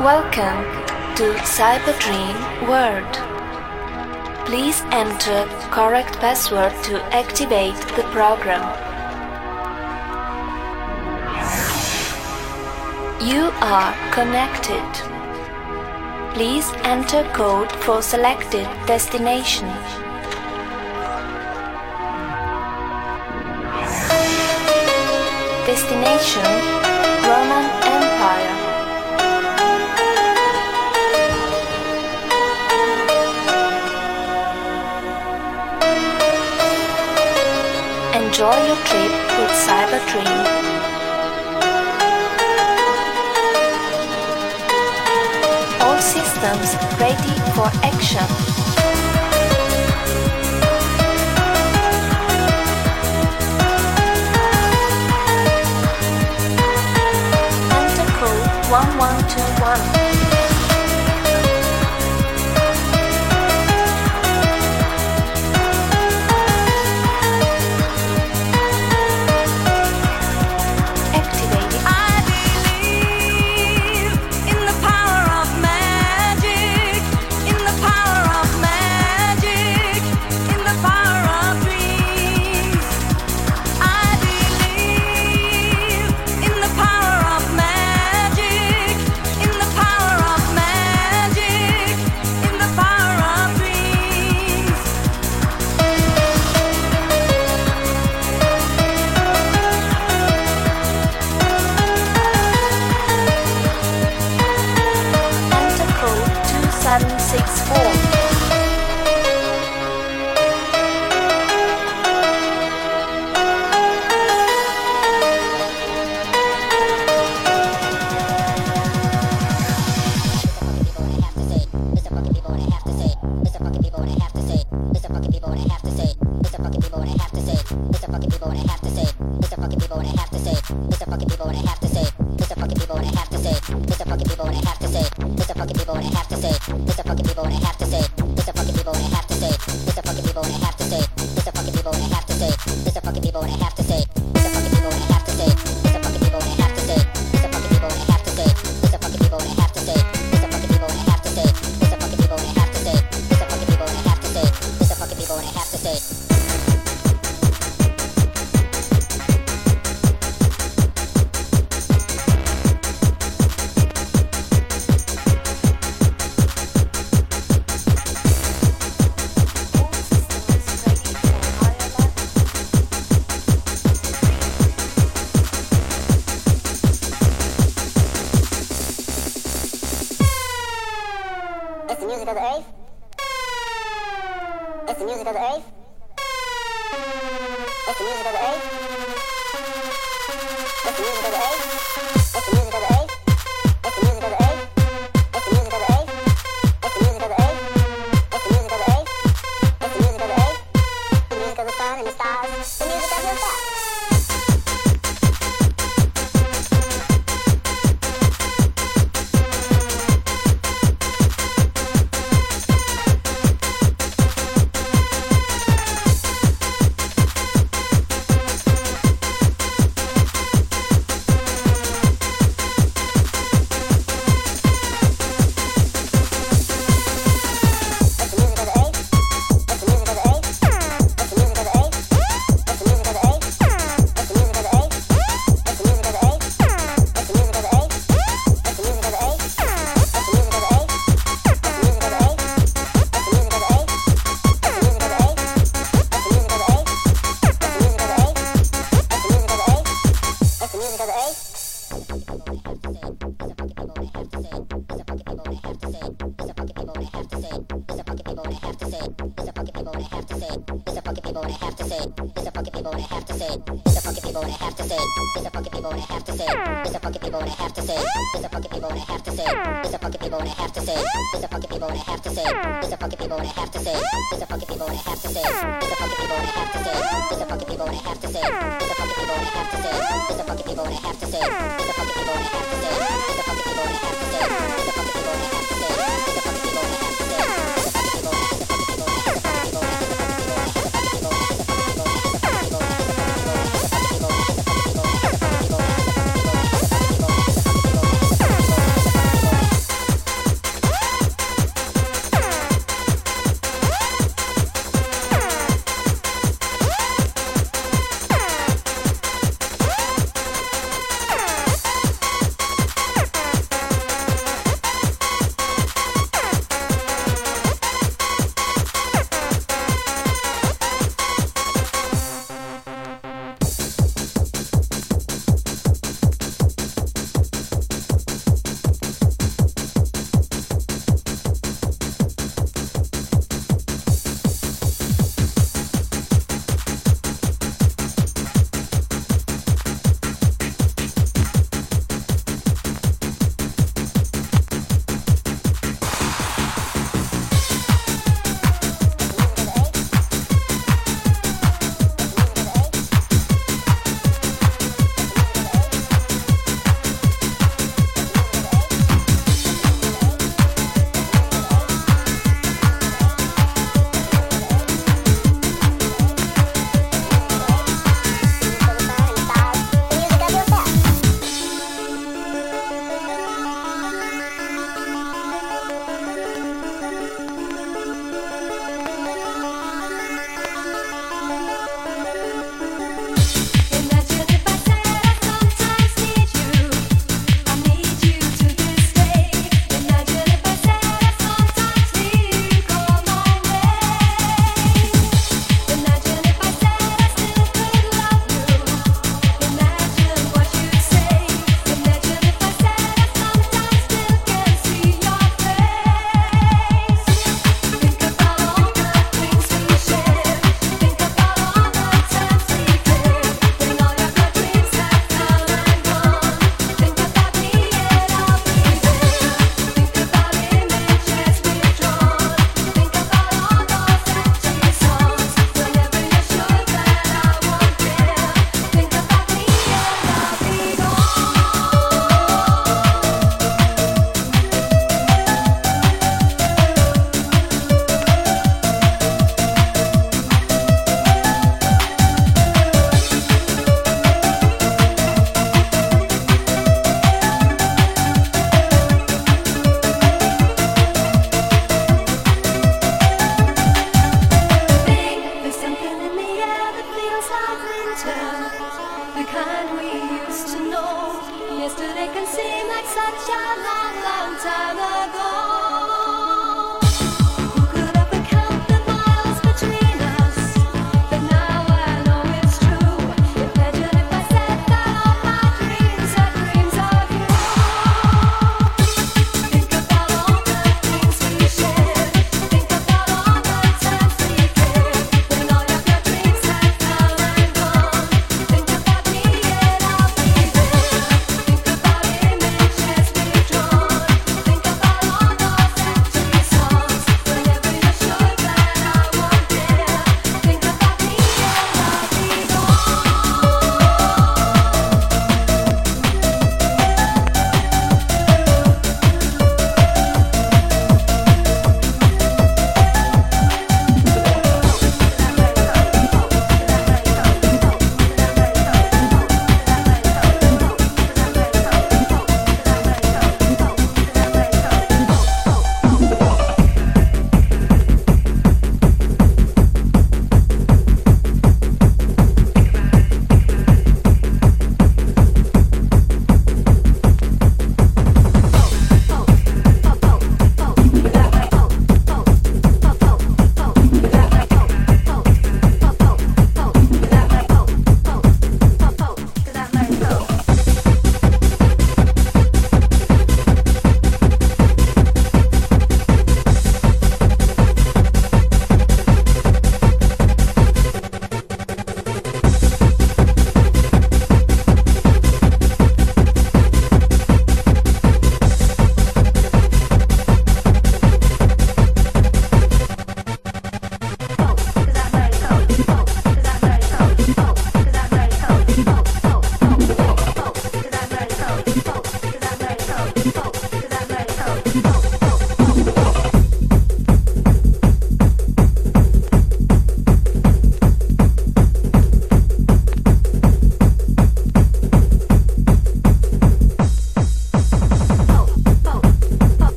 Welcome to Cyber Dream World. Please enter correct password to activate the program. You are connected. Please enter code for selected destination. Destination Roma Enjoy your trip with Cyberdream. All systems ready for action. one one two one.